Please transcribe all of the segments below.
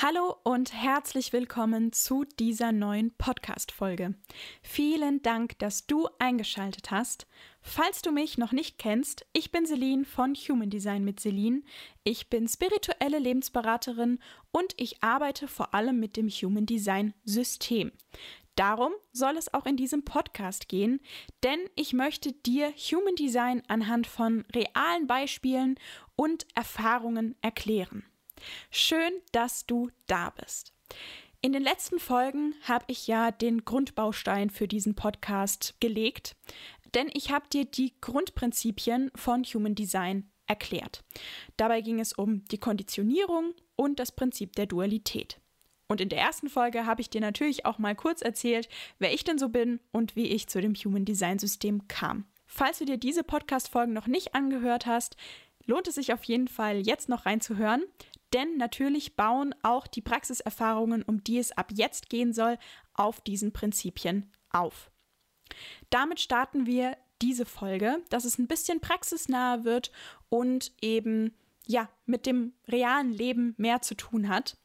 Hallo und herzlich willkommen zu dieser neuen Podcast-Folge. Vielen Dank, dass du eingeschaltet hast. Falls du mich noch nicht kennst, ich bin Celine von Human Design mit Celine. Ich bin spirituelle Lebensberaterin und ich arbeite vor allem mit dem Human Design System. Darum soll es auch in diesem Podcast gehen, denn ich möchte dir Human Design anhand von realen Beispielen und Erfahrungen erklären. Schön, dass du da bist. In den letzten Folgen habe ich ja den Grundbaustein für diesen Podcast gelegt, denn ich habe dir die Grundprinzipien von Human Design erklärt. Dabei ging es um die Konditionierung und das Prinzip der Dualität. Und in der ersten Folge habe ich dir natürlich auch mal kurz erzählt, wer ich denn so bin und wie ich zu dem Human Design System kam. Falls du dir diese Podcast-Folgen noch nicht angehört hast, lohnt es sich auf jeden Fall jetzt noch reinzuhören, denn natürlich bauen auch die Praxiserfahrungen, um die es ab jetzt gehen soll, auf diesen Prinzipien auf. Damit starten wir diese Folge, dass es ein bisschen praxisnaher wird und eben ja mit dem realen Leben mehr zu tun hat.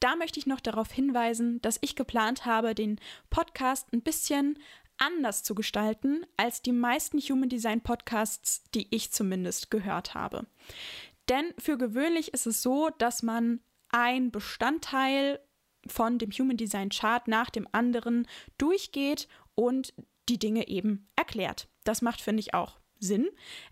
Da möchte ich noch darauf hinweisen, dass ich geplant habe, den Podcast ein bisschen anders zu gestalten als die meisten Human Design Podcasts, die ich zumindest gehört habe. Denn für gewöhnlich ist es so, dass man ein Bestandteil von dem Human Design Chart nach dem anderen durchgeht und die Dinge eben erklärt. Das macht, finde ich, auch Sinn.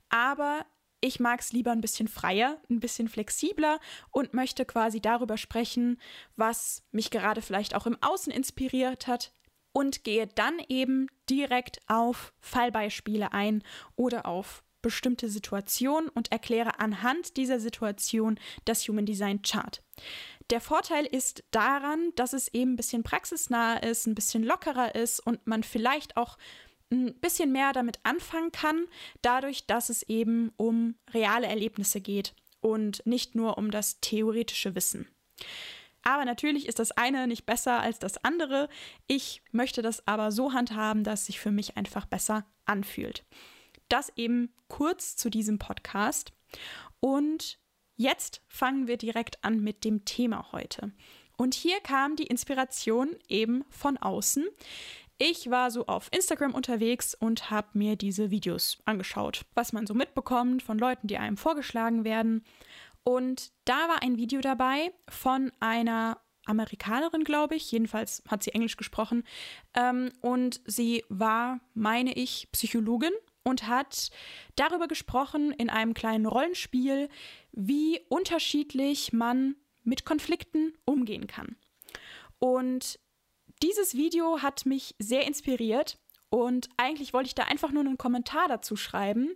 Aber ich mag es lieber ein bisschen freier, ein bisschen flexibler und möchte quasi darüber sprechen, was mich gerade vielleicht auch im Außen inspiriert hat und gehe dann eben direkt auf Fallbeispiele ein oder auf bestimmte Situation und erkläre anhand dieser Situation das Human Design Chart. Der Vorteil ist daran, dass es eben ein bisschen praxisnah ist, ein bisschen lockerer ist und man vielleicht auch ein bisschen mehr damit anfangen kann, dadurch, dass es eben um reale Erlebnisse geht und nicht nur um das theoretische Wissen. Aber natürlich ist das eine nicht besser als das andere. Ich möchte das aber so handhaben, dass es sich für mich einfach besser anfühlt. Das eben kurz zu diesem Podcast. Und jetzt fangen wir direkt an mit dem Thema heute. Und hier kam die Inspiration eben von außen. Ich war so auf Instagram unterwegs und habe mir diese Videos angeschaut, was man so mitbekommt von Leuten, die einem vorgeschlagen werden. Und da war ein Video dabei von einer Amerikanerin, glaube ich. Jedenfalls hat sie Englisch gesprochen. Ähm, und sie war, meine ich, Psychologin und hat darüber gesprochen in einem kleinen Rollenspiel, wie unterschiedlich man mit Konflikten umgehen kann. Und dieses Video hat mich sehr inspiriert und eigentlich wollte ich da einfach nur einen Kommentar dazu schreiben.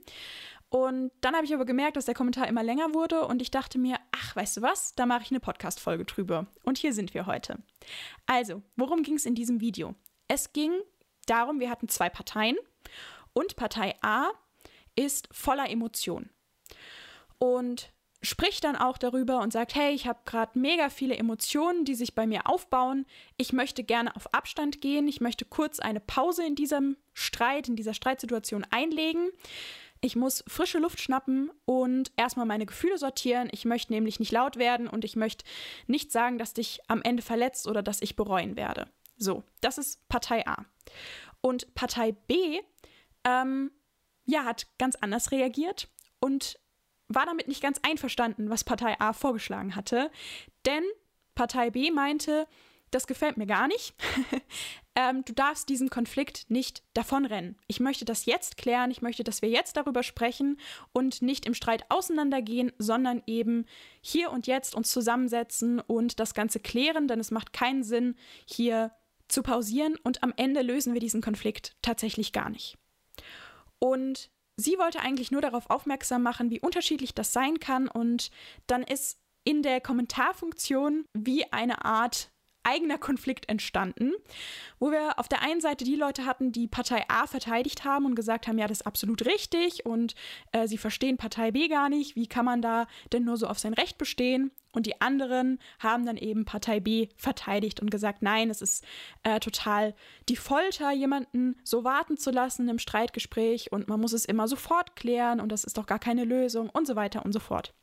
Und dann habe ich aber gemerkt, dass der Kommentar immer länger wurde und ich dachte mir, ach, weißt du was, da mache ich eine Podcast-Folge drüber. Und hier sind wir heute. Also, worum ging es in diesem Video? Es ging darum, wir hatten zwei Parteien und Partei A ist voller Emotion und spricht dann auch darüber und sagt, hey, ich habe gerade mega viele Emotionen, die sich bei mir aufbauen. Ich möchte gerne auf Abstand gehen. Ich möchte kurz eine Pause in diesem Streit, in dieser Streitsituation einlegen. Ich muss frische Luft schnappen und erstmal meine Gefühle sortieren. Ich möchte nämlich nicht laut werden und ich möchte nicht sagen, dass dich am Ende verletzt oder dass ich bereuen werde. So, das ist Partei A. Und Partei B ähm, ja, hat ganz anders reagiert und war damit nicht ganz einverstanden, was Partei A vorgeschlagen hatte. Denn Partei B meinte, das gefällt mir gar nicht. ähm, du darfst diesen Konflikt nicht davonrennen. Ich möchte das jetzt klären. Ich möchte, dass wir jetzt darüber sprechen und nicht im Streit auseinandergehen, sondern eben hier und jetzt uns zusammensetzen und das Ganze klären, denn es macht keinen Sinn, hier zu pausieren und am Ende lösen wir diesen Konflikt tatsächlich gar nicht. Und sie wollte eigentlich nur darauf aufmerksam machen, wie unterschiedlich das sein kann. Und dann ist in der Kommentarfunktion wie eine Art eigener Konflikt entstanden, wo wir auf der einen Seite die Leute hatten, die Partei A verteidigt haben und gesagt haben, ja, das ist absolut richtig und äh, sie verstehen Partei B gar nicht, wie kann man da denn nur so auf sein Recht bestehen? Und die anderen haben dann eben Partei B verteidigt und gesagt, nein, es ist äh, total die Folter, jemanden so warten zu lassen im Streitgespräch und man muss es immer sofort klären und das ist doch gar keine Lösung und so weiter und so fort.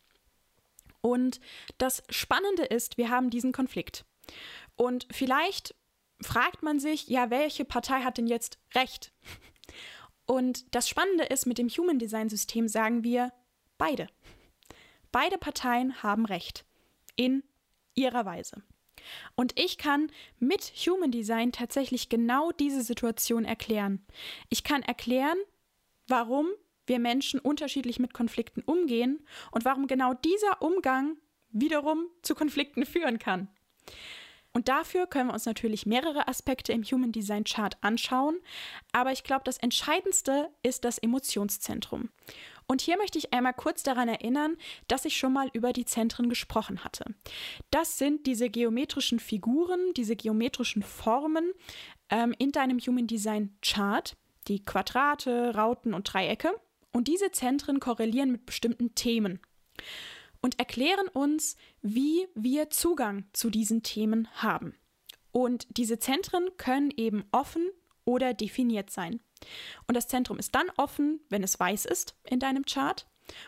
Und das Spannende ist, wir haben diesen Konflikt. Und vielleicht fragt man sich, ja, welche Partei hat denn jetzt recht? Und das Spannende ist, mit dem Human Design System sagen wir beide. Beide Parteien haben recht in ihrer Weise. Und ich kann mit Human Design tatsächlich genau diese Situation erklären. Ich kann erklären, warum wir Menschen unterschiedlich mit Konflikten umgehen und warum genau dieser Umgang wiederum zu Konflikten führen kann. Und dafür können wir uns natürlich mehrere Aspekte im Human Design Chart anschauen, aber ich glaube, das Entscheidendste ist das Emotionszentrum. Und hier möchte ich einmal kurz daran erinnern, dass ich schon mal über die Zentren gesprochen hatte. Das sind diese geometrischen Figuren, diese geometrischen Formen ähm, in deinem Human Design Chart, die Quadrate, Rauten und Dreiecke. Und diese Zentren korrelieren mit bestimmten Themen und erklären uns, wie wir Zugang zu diesen Themen haben. Und diese Zentren können eben offen oder definiert sein. Und das Zentrum ist dann offen, wenn es weiß ist in deinem Chart.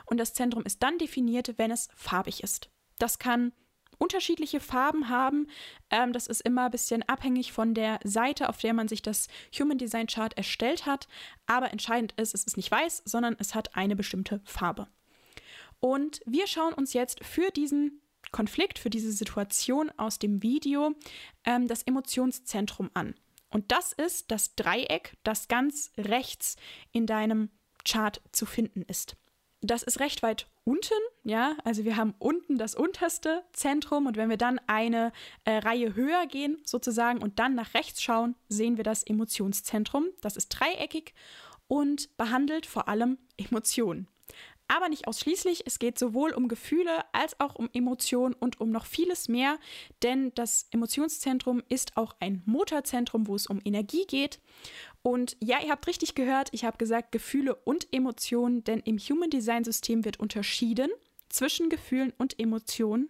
Und das Zentrum ist dann definiert, wenn es farbig ist. Das kann unterschiedliche Farben haben. Ähm, das ist immer ein bisschen abhängig von der Seite, auf der man sich das Human Design Chart erstellt hat. Aber entscheidend ist, es ist nicht weiß, sondern es hat eine bestimmte Farbe. Und wir schauen uns jetzt für diesen Konflikt, für diese Situation aus dem Video ähm, das Emotionszentrum an. Und das ist das Dreieck, das ganz rechts in deinem Chart zu finden ist. Das ist recht weit unten, ja, also wir haben unten das unterste Zentrum und wenn wir dann eine äh, Reihe höher gehen sozusagen und dann nach rechts schauen, sehen wir das Emotionszentrum. Das ist dreieckig und behandelt vor allem Emotionen aber nicht ausschließlich. Es geht sowohl um Gefühle als auch um Emotionen und um noch vieles mehr, denn das Emotionszentrum ist auch ein Motorzentrum, wo es um Energie geht. Und ja, ihr habt richtig gehört, ich habe gesagt Gefühle und Emotionen, denn im Human Design System wird unterschieden zwischen Gefühlen und Emotionen.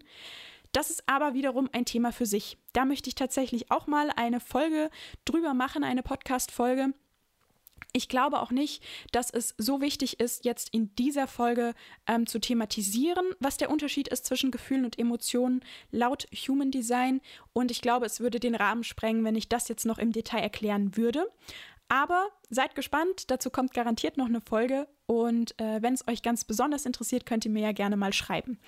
Das ist aber wiederum ein Thema für sich. Da möchte ich tatsächlich auch mal eine Folge drüber machen, eine Podcast-Folge. Ich glaube auch nicht, dass es so wichtig ist, jetzt in dieser Folge ähm, zu thematisieren, was der Unterschied ist zwischen Gefühlen und Emotionen laut Human Design. Und ich glaube, es würde den Rahmen sprengen, wenn ich das jetzt noch im Detail erklären würde. Aber seid gespannt, dazu kommt garantiert noch eine Folge. Und äh, wenn es euch ganz besonders interessiert, könnt ihr mir ja gerne mal schreiben.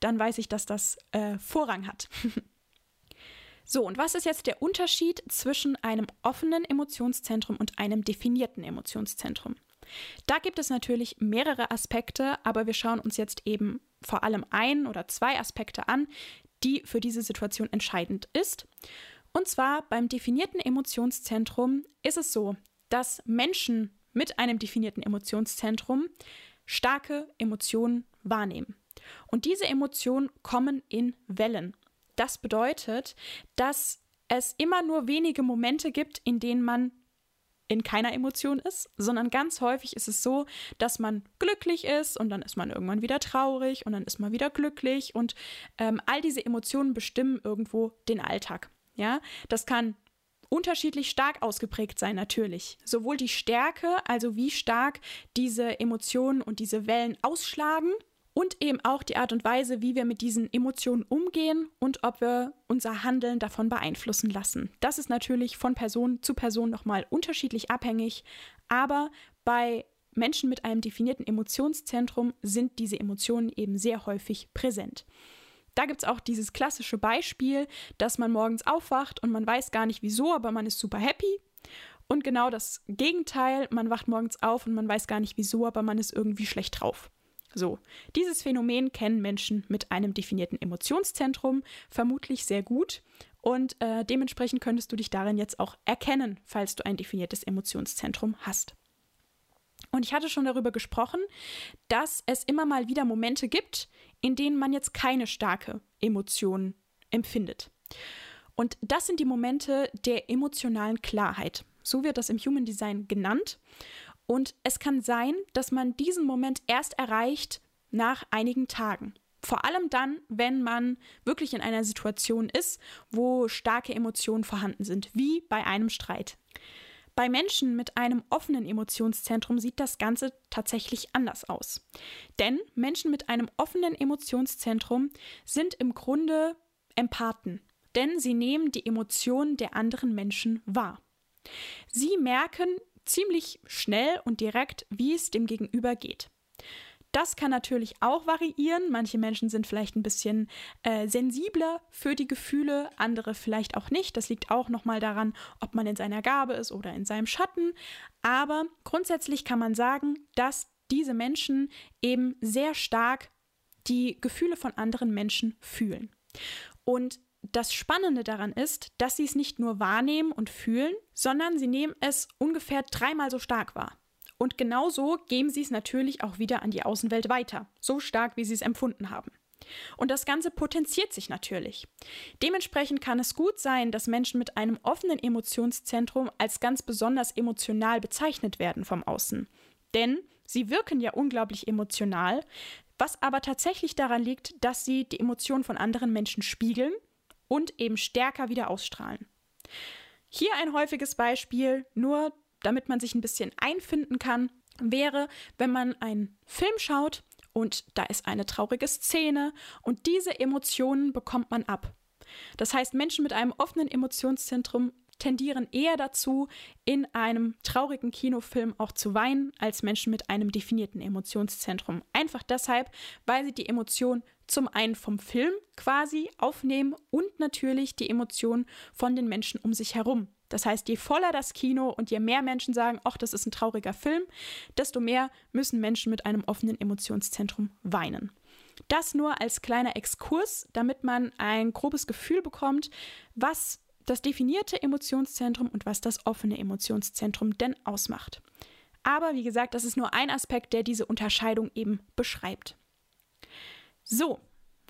Dann weiß ich, dass das äh, Vorrang hat. So, und was ist jetzt der Unterschied zwischen einem offenen Emotionszentrum und einem definierten Emotionszentrum? Da gibt es natürlich mehrere Aspekte, aber wir schauen uns jetzt eben vor allem ein oder zwei Aspekte an, die für diese Situation entscheidend ist. Und zwar beim definierten Emotionszentrum ist es so, dass Menschen mit einem definierten Emotionszentrum starke Emotionen wahrnehmen. Und diese Emotionen kommen in Wellen. Das bedeutet, dass es immer nur wenige Momente gibt, in denen man in keiner Emotion ist, sondern ganz häufig ist es so, dass man glücklich ist und dann ist man irgendwann wieder traurig und dann ist man wieder glücklich und ähm, all diese Emotionen bestimmen irgendwo den Alltag. Ja, das kann unterschiedlich stark ausgeprägt sein, natürlich. Sowohl die Stärke, also wie stark diese Emotionen und diese Wellen ausschlagen, und eben auch die Art und Weise, wie wir mit diesen Emotionen umgehen und ob wir unser Handeln davon beeinflussen lassen. Das ist natürlich von Person zu Person nochmal unterschiedlich abhängig, aber bei Menschen mit einem definierten Emotionszentrum sind diese Emotionen eben sehr häufig präsent. Da gibt es auch dieses klassische Beispiel, dass man morgens aufwacht und man weiß gar nicht wieso, aber man ist super happy. Und genau das Gegenteil, man wacht morgens auf und man weiß gar nicht wieso, aber man ist irgendwie schlecht drauf. So, dieses Phänomen kennen Menschen mit einem definierten Emotionszentrum vermutlich sehr gut und äh, dementsprechend könntest du dich darin jetzt auch erkennen, falls du ein definiertes Emotionszentrum hast. Und ich hatte schon darüber gesprochen, dass es immer mal wieder Momente gibt, in denen man jetzt keine starke Emotion empfindet. Und das sind die Momente der emotionalen Klarheit. So wird das im Human Design genannt. Und es kann sein, dass man diesen Moment erst erreicht nach einigen Tagen. Vor allem dann, wenn man wirklich in einer Situation ist, wo starke Emotionen vorhanden sind, wie bei einem Streit. Bei Menschen mit einem offenen Emotionszentrum sieht das Ganze tatsächlich anders aus. Denn Menschen mit einem offenen Emotionszentrum sind im Grunde Empathen, denn sie nehmen die Emotionen der anderen Menschen wahr. Sie merken ziemlich schnell und direkt, wie es dem Gegenüber geht. Das kann natürlich auch variieren. Manche Menschen sind vielleicht ein bisschen äh, sensibler für die Gefühle, andere vielleicht auch nicht. Das liegt auch nochmal daran, ob man in seiner Gabe ist oder in seinem Schatten. Aber grundsätzlich kann man sagen, dass diese Menschen eben sehr stark die Gefühle von anderen Menschen fühlen. Und das Spannende daran ist, dass sie es nicht nur wahrnehmen und fühlen, sondern sie nehmen es ungefähr dreimal so stark wahr. Und genauso geben sie es natürlich auch wieder an die Außenwelt weiter, so stark wie sie es empfunden haben. Und das Ganze potenziert sich natürlich. Dementsprechend kann es gut sein, dass Menschen mit einem offenen Emotionszentrum als ganz besonders emotional bezeichnet werden vom Außen. Denn sie wirken ja unglaublich emotional, was aber tatsächlich daran liegt, dass sie die Emotionen von anderen Menschen spiegeln und eben stärker wieder ausstrahlen. Hier ein häufiges Beispiel, nur damit man sich ein bisschen einfinden kann, wäre, wenn man einen Film schaut und da ist eine traurige Szene und diese Emotionen bekommt man ab. Das heißt, Menschen mit einem offenen Emotionszentrum tendieren eher dazu, in einem traurigen Kinofilm auch zu weinen, als Menschen mit einem definierten Emotionszentrum. Einfach deshalb, weil sie die Emotion zum einen vom Film quasi aufnehmen und natürlich die Emotion von den Menschen um sich herum. Das heißt, je voller das Kino und je mehr Menschen sagen, ach, das ist ein trauriger Film, desto mehr müssen Menschen mit einem offenen Emotionszentrum weinen. Das nur als kleiner Exkurs, damit man ein grobes Gefühl bekommt, was das definierte Emotionszentrum und was das offene Emotionszentrum denn ausmacht. Aber wie gesagt, das ist nur ein Aspekt, der diese Unterscheidung eben beschreibt. So,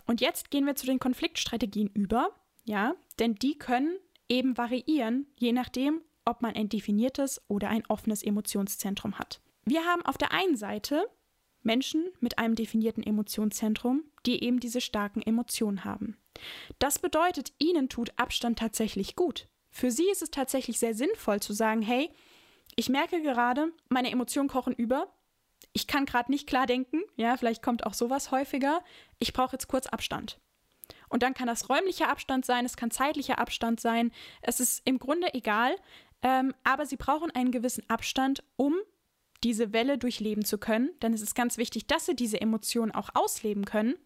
und jetzt gehen wir zu den Konfliktstrategien über, ja, denn die können eben variieren, je nachdem, ob man ein definiertes oder ein offenes Emotionszentrum hat. Wir haben auf der einen Seite Menschen mit einem definierten Emotionszentrum, die eben diese starken Emotionen haben. Das bedeutet, ihnen tut Abstand tatsächlich gut. Für sie ist es tatsächlich sehr sinnvoll zu sagen, hey, ich merke gerade, meine Emotionen kochen über. Ich kann gerade nicht klar denken. Ja, vielleicht kommt auch sowas häufiger. Ich brauche jetzt kurz Abstand. Und dann kann das räumlicher Abstand sein, es kann zeitlicher Abstand sein. Es ist im Grunde egal. Ähm, aber sie brauchen einen gewissen Abstand, um diese Welle durchleben zu können. Denn es ist ganz wichtig, dass sie diese Emotionen auch ausleben können.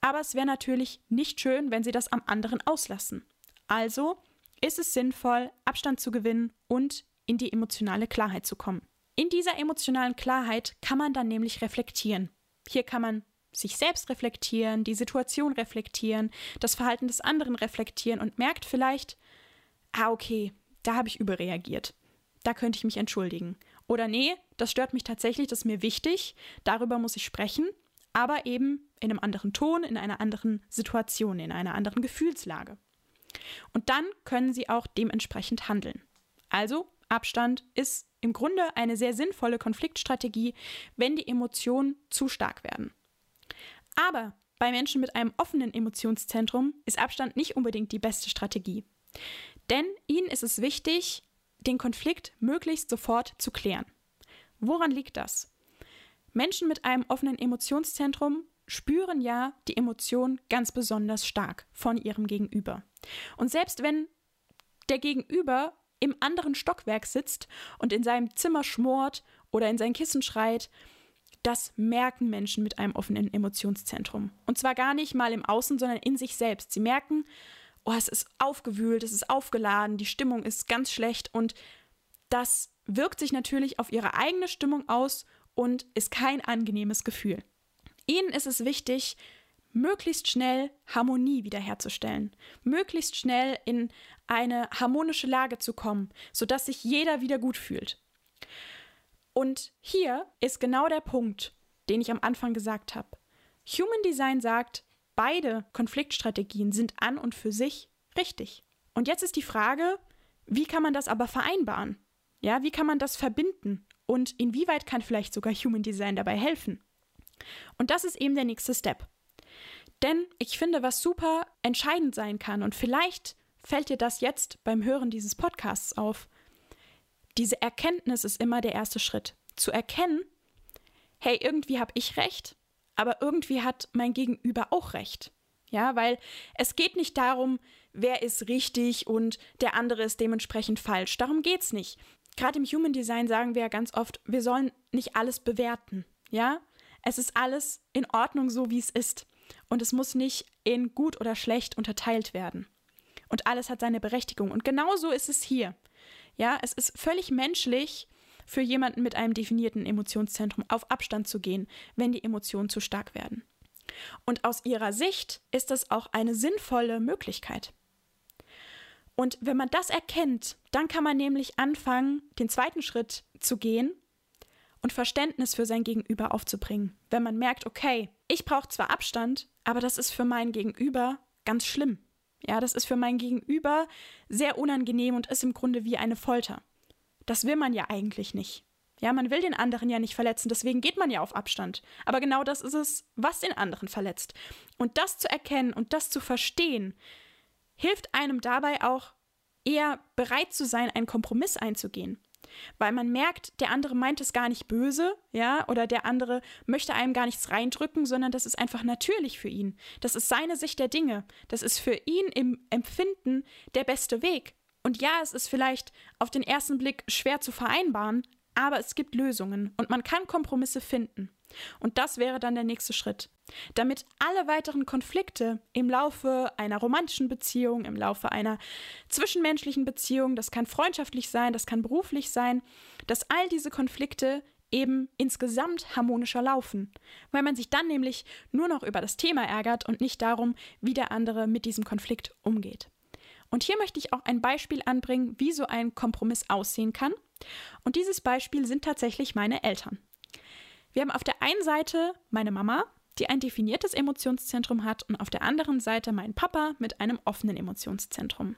Aber es wäre natürlich nicht schön, wenn sie das am anderen auslassen. Also ist es sinnvoll, Abstand zu gewinnen und in die emotionale Klarheit zu kommen. In dieser emotionalen Klarheit kann man dann nämlich reflektieren. Hier kann man sich selbst reflektieren, die Situation reflektieren, das Verhalten des anderen reflektieren und merkt vielleicht, ah, okay, da habe ich überreagiert. Da könnte ich mich entschuldigen. Oder nee, das stört mich tatsächlich, das ist mir wichtig, darüber muss ich sprechen, aber eben in einem anderen Ton, in einer anderen Situation, in einer anderen Gefühlslage. Und dann können sie auch dementsprechend handeln. Also Abstand ist im Grunde eine sehr sinnvolle Konfliktstrategie, wenn die Emotionen zu stark werden. Aber bei Menschen mit einem offenen Emotionszentrum ist Abstand nicht unbedingt die beste Strategie. Denn ihnen ist es wichtig, den Konflikt möglichst sofort zu klären. Woran liegt das? Menschen mit einem offenen Emotionszentrum spüren ja die Emotion ganz besonders stark von ihrem Gegenüber. Und selbst wenn der Gegenüber im anderen Stockwerk sitzt und in seinem Zimmer schmort oder in sein Kissen schreit, das merken Menschen mit einem offenen Emotionszentrum. Und zwar gar nicht mal im Außen, sondern in sich selbst. Sie merken, oh, es ist aufgewühlt, es ist aufgeladen, die Stimmung ist ganz schlecht und das wirkt sich natürlich auf ihre eigene Stimmung aus und ist kein angenehmes Gefühl. Ihnen ist es wichtig, möglichst schnell Harmonie wiederherzustellen, möglichst schnell in eine harmonische Lage zu kommen, sodass sich jeder wieder gut fühlt. Und hier ist genau der Punkt, den ich am Anfang gesagt habe. Human Design sagt, beide Konfliktstrategien sind an und für sich richtig. Und jetzt ist die Frage, wie kann man das aber vereinbaren? Ja, wie kann man das verbinden? Und inwieweit kann vielleicht sogar Human Design dabei helfen? Und das ist eben der nächste Step. Denn ich finde, was super entscheidend sein kann, und vielleicht fällt dir das jetzt beim Hören dieses Podcasts auf, diese Erkenntnis ist immer der erste Schritt. Zu erkennen, hey, irgendwie habe ich recht, aber irgendwie hat mein Gegenüber auch recht. Ja, weil es geht nicht darum, wer ist richtig und der andere ist dementsprechend falsch. Darum geht es nicht. Gerade im Human Design sagen wir ja ganz oft, wir sollen nicht alles bewerten. Ja, es ist alles in Ordnung so, wie es ist. Und es muss nicht in gut oder schlecht unterteilt werden. Und alles hat seine Berechtigung. Und genauso ist es hier. Ja, es ist völlig menschlich, für jemanden mit einem definierten Emotionszentrum auf Abstand zu gehen, wenn die Emotionen zu stark werden. Und aus ihrer Sicht ist das auch eine sinnvolle Möglichkeit. Und wenn man das erkennt, dann kann man nämlich anfangen, den zweiten Schritt zu gehen und Verständnis für sein Gegenüber aufzubringen. Wenn man merkt, okay, ich brauche zwar Abstand, aber das ist für mein Gegenüber ganz schlimm. Ja, das ist für mein Gegenüber sehr unangenehm und ist im Grunde wie eine Folter. Das will man ja eigentlich nicht. Ja, man will den anderen ja nicht verletzen, deswegen geht man ja auf Abstand. Aber genau das ist es, was den anderen verletzt. Und das zu erkennen und das zu verstehen, hilft einem dabei auch eher bereit zu sein, einen Kompromiss einzugehen. Weil man merkt, der andere meint es gar nicht böse, ja, oder der andere möchte einem gar nichts reindrücken, sondern das ist einfach natürlich für ihn. Das ist seine Sicht der Dinge. Das ist für ihn im Empfinden der beste Weg. Und ja, es ist vielleicht auf den ersten Blick schwer zu vereinbaren, aber es gibt Lösungen und man kann Kompromisse finden. Und das wäre dann der nächste Schritt. Damit alle weiteren Konflikte im Laufe einer romantischen Beziehung, im Laufe einer zwischenmenschlichen Beziehung, das kann freundschaftlich sein, das kann beruflich sein, dass all diese Konflikte eben insgesamt harmonischer laufen, weil man sich dann nämlich nur noch über das Thema ärgert und nicht darum, wie der andere mit diesem Konflikt umgeht. Und hier möchte ich auch ein Beispiel anbringen, wie so ein Kompromiss aussehen kann. Und dieses Beispiel sind tatsächlich meine Eltern. Wir haben auf der einen Seite meine Mama, die ein definiertes Emotionszentrum hat, und auf der anderen Seite meinen Papa mit einem offenen Emotionszentrum.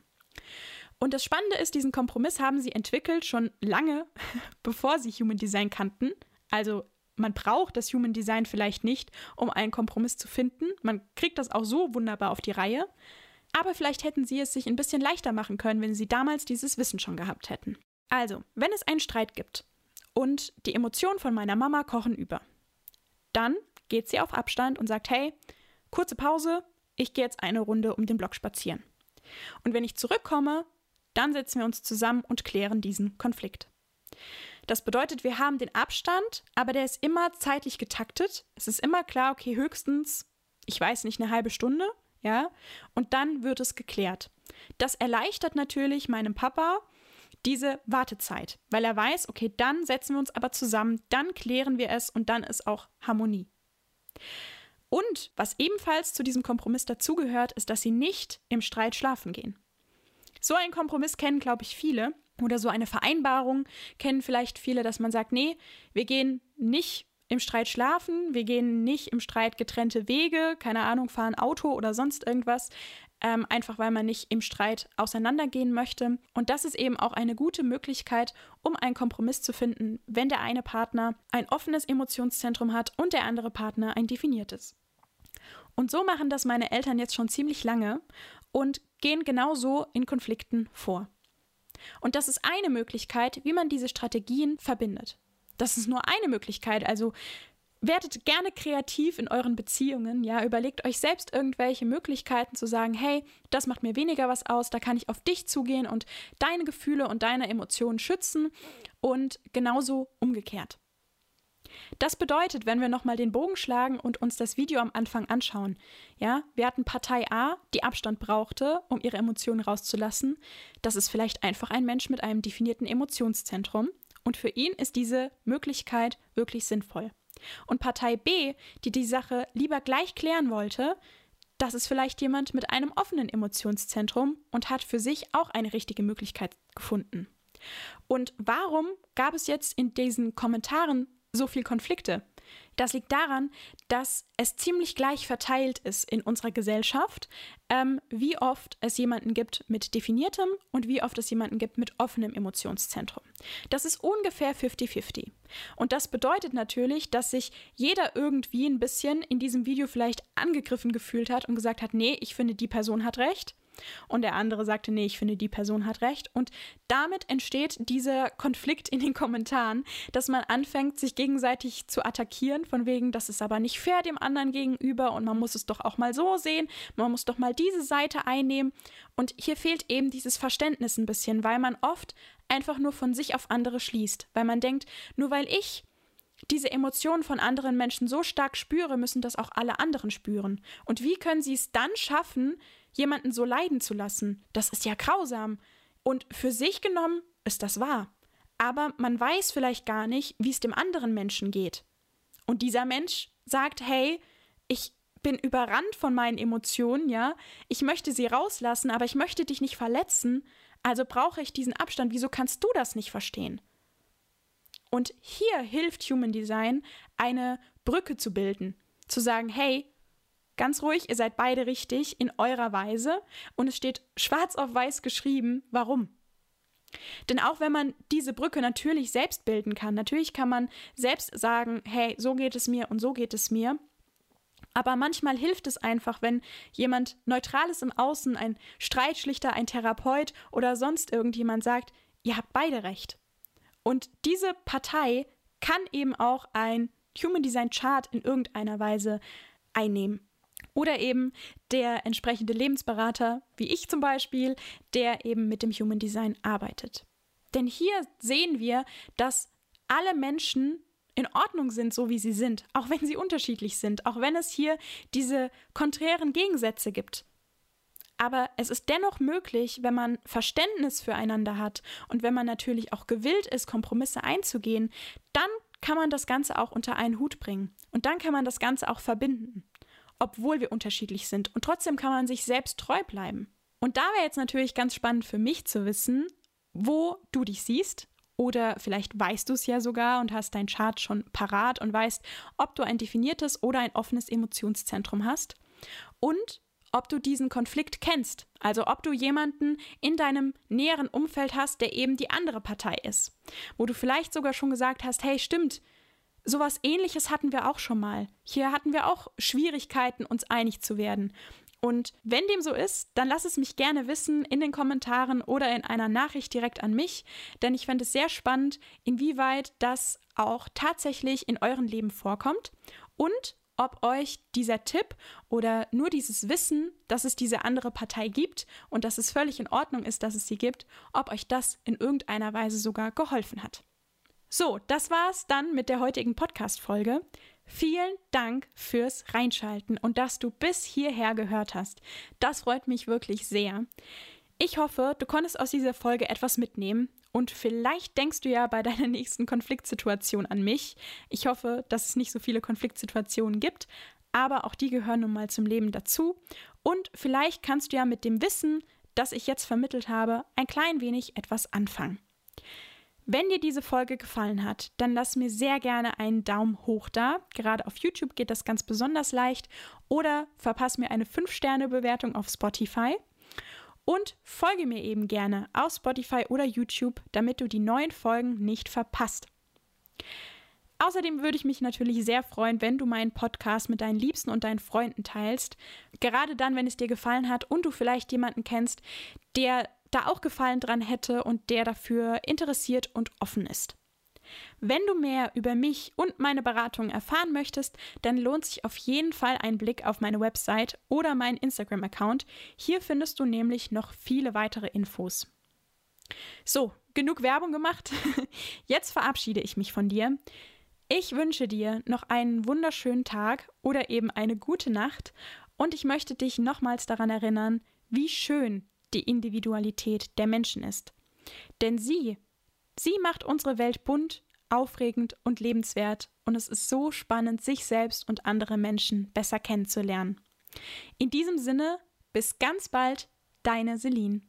Und das Spannende ist, diesen Kompromiss haben sie entwickelt schon lange, bevor sie Human Design kannten. Also man braucht das Human Design vielleicht nicht, um einen Kompromiss zu finden. Man kriegt das auch so wunderbar auf die Reihe. Aber vielleicht hätten sie es sich ein bisschen leichter machen können, wenn sie damals dieses Wissen schon gehabt hätten. Also, wenn es einen Streit gibt und die Emotionen von meiner Mama kochen über, dann geht sie auf Abstand und sagt, hey, kurze Pause, ich gehe jetzt eine Runde um den Block spazieren. Und wenn ich zurückkomme, dann setzen wir uns zusammen und klären diesen Konflikt. Das bedeutet, wir haben den Abstand, aber der ist immer zeitlich getaktet. Es ist immer klar, okay, höchstens, ich weiß nicht, eine halbe Stunde ja, und dann wird es geklärt. Das erleichtert natürlich meinem Papa diese Wartezeit, weil er weiß, okay, dann setzen wir uns aber zusammen, dann klären wir es und dann ist auch Harmonie. Und was ebenfalls zu diesem Kompromiss dazugehört, ist, dass sie nicht im Streit schlafen gehen. So einen Kompromiss kennen, glaube ich, viele. Oder so eine Vereinbarung kennen vielleicht viele, dass man sagt, nee, wir gehen nicht im Streit schlafen, wir gehen nicht im Streit getrennte Wege, keine Ahnung, fahren Auto oder sonst irgendwas, ähm, einfach weil man nicht im Streit auseinandergehen möchte. Und das ist eben auch eine gute Möglichkeit, um einen Kompromiss zu finden, wenn der eine Partner ein offenes Emotionszentrum hat und der andere Partner ein definiertes. Und so machen das meine Eltern jetzt schon ziemlich lange und gehen genauso in Konflikten vor. Und das ist eine Möglichkeit, wie man diese Strategien verbindet. Das ist nur eine Möglichkeit. Also werdet gerne kreativ in euren Beziehungen, ja, überlegt euch selbst irgendwelche Möglichkeiten zu sagen, hey, das macht mir weniger was aus, da kann ich auf dich zugehen und deine Gefühle und deine Emotionen schützen und genauso umgekehrt. Das bedeutet, wenn wir nochmal den Bogen schlagen und uns das Video am Anfang anschauen, ja, wir hatten Partei A, die Abstand brauchte, um ihre Emotionen rauszulassen. Das ist vielleicht einfach ein Mensch mit einem definierten Emotionszentrum. Und für ihn ist diese Möglichkeit wirklich sinnvoll. Und Partei B, die die Sache lieber gleich klären wollte, das ist vielleicht jemand mit einem offenen Emotionszentrum und hat für sich auch eine richtige Möglichkeit gefunden. Und warum gab es jetzt in diesen Kommentaren so viel Konflikte? Das liegt daran, dass es ziemlich gleich verteilt ist in unserer Gesellschaft, ähm, wie oft es jemanden gibt mit definiertem und wie oft es jemanden gibt mit offenem Emotionszentrum. Das ist ungefähr 50-50. Und das bedeutet natürlich, dass sich jeder irgendwie ein bisschen in diesem Video vielleicht angegriffen gefühlt hat und gesagt hat, nee, ich finde, die Person hat recht. Und der andere sagte, nee, ich finde, die Person hat recht. Und damit entsteht dieser Konflikt in den Kommentaren, dass man anfängt, sich gegenseitig zu attackieren, von wegen, das ist aber nicht fair dem anderen gegenüber und man muss es doch auch mal so sehen, man muss doch mal diese Seite einnehmen. Und hier fehlt eben dieses Verständnis ein bisschen, weil man oft einfach nur von sich auf andere schließt, weil man denkt, nur weil ich diese Emotionen von anderen Menschen so stark spüre, müssen das auch alle anderen spüren. Und wie können sie es dann schaffen, jemanden so leiden zu lassen? Das ist ja grausam. Und für sich genommen ist das wahr. Aber man weiß vielleicht gar nicht, wie es dem anderen Menschen geht. Und dieser Mensch sagt, hey, ich bin überrannt von meinen Emotionen, ja, ich möchte sie rauslassen, aber ich möchte dich nicht verletzen, also brauche ich diesen Abstand. Wieso kannst du das nicht verstehen? Und hier hilft Human Design, eine Brücke zu bilden. Zu sagen, hey, ganz ruhig, ihr seid beide richtig in eurer Weise. Und es steht schwarz auf weiß geschrieben, warum. Denn auch wenn man diese Brücke natürlich selbst bilden kann, natürlich kann man selbst sagen, hey, so geht es mir und so geht es mir. Aber manchmal hilft es einfach, wenn jemand Neutrales im Außen, ein Streitschlichter, ein Therapeut oder sonst irgendjemand sagt, ihr habt beide recht. Und diese Partei kann eben auch ein Human Design Chart in irgendeiner Weise einnehmen. Oder eben der entsprechende Lebensberater, wie ich zum Beispiel, der eben mit dem Human Design arbeitet. Denn hier sehen wir, dass alle Menschen in Ordnung sind, so wie sie sind, auch wenn sie unterschiedlich sind, auch wenn es hier diese konträren Gegensätze gibt. Aber es ist dennoch möglich, wenn man Verständnis füreinander hat und wenn man natürlich auch gewillt ist, Kompromisse einzugehen, dann kann man das Ganze auch unter einen Hut bringen. Und dann kann man das Ganze auch verbinden, obwohl wir unterschiedlich sind. Und trotzdem kann man sich selbst treu bleiben. Und da wäre jetzt natürlich ganz spannend für mich zu wissen, wo du dich siehst. Oder vielleicht weißt du es ja sogar und hast dein Chart schon parat und weißt, ob du ein definiertes oder ein offenes Emotionszentrum hast. Und ob du diesen Konflikt kennst, also ob du jemanden in deinem näheren Umfeld hast, der eben die andere Partei ist, wo du vielleicht sogar schon gesagt hast, hey, stimmt, sowas ähnliches hatten wir auch schon mal. Hier hatten wir auch Schwierigkeiten, uns einig zu werden. Und wenn dem so ist, dann lass es mich gerne wissen in den Kommentaren oder in einer Nachricht direkt an mich, denn ich fände es sehr spannend, inwieweit das auch tatsächlich in eurem Leben vorkommt und ob euch dieser Tipp oder nur dieses Wissen, dass es diese andere Partei gibt und dass es völlig in Ordnung ist, dass es sie gibt, ob euch das in irgendeiner Weise sogar geholfen hat. So, das war's dann mit der heutigen Podcast-Folge. Vielen Dank fürs Reinschalten und dass du bis hierher gehört hast. Das freut mich wirklich sehr. Ich hoffe, du konntest aus dieser Folge etwas mitnehmen und vielleicht denkst du ja bei deiner nächsten Konfliktsituation an mich. Ich hoffe, dass es nicht so viele Konfliktsituationen gibt, aber auch die gehören nun mal zum Leben dazu. Und vielleicht kannst du ja mit dem Wissen, das ich jetzt vermittelt habe, ein klein wenig etwas anfangen. Wenn dir diese Folge gefallen hat, dann lass mir sehr gerne einen Daumen hoch da. Gerade auf YouTube geht das ganz besonders leicht. Oder verpass mir eine 5-Sterne-Bewertung auf Spotify. Und folge mir eben gerne auf Spotify oder YouTube, damit du die neuen Folgen nicht verpasst. Außerdem würde ich mich natürlich sehr freuen, wenn du meinen Podcast mit deinen Liebsten und deinen Freunden teilst. Gerade dann, wenn es dir gefallen hat und du vielleicht jemanden kennst, der da auch Gefallen dran hätte und der dafür interessiert und offen ist. Wenn du mehr über mich und meine Beratung erfahren möchtest, dann lohnt sich auf jeden Fall ein Blick auf meine Website oder meinen Instagram-Account. Hier findest du nämlich noch viele weitere Infos. So, genug Werbung gemacht. Jetzt verabschiede ich mich von dir. Ich wünsche dir noch einen wunderschönen Tag oder eben eine gute Nacht und ich möchte dich nochmals daran erinnern, wie schön die Individualität der Menschen ist. Denn sie Sie macht unsere Welt bunt, aufregend und lebenswert und es ist so spannend, sich selbst und andere Menschen besser kennenzulernen. In diesem Sinne, bis ganz bald, deine Celine.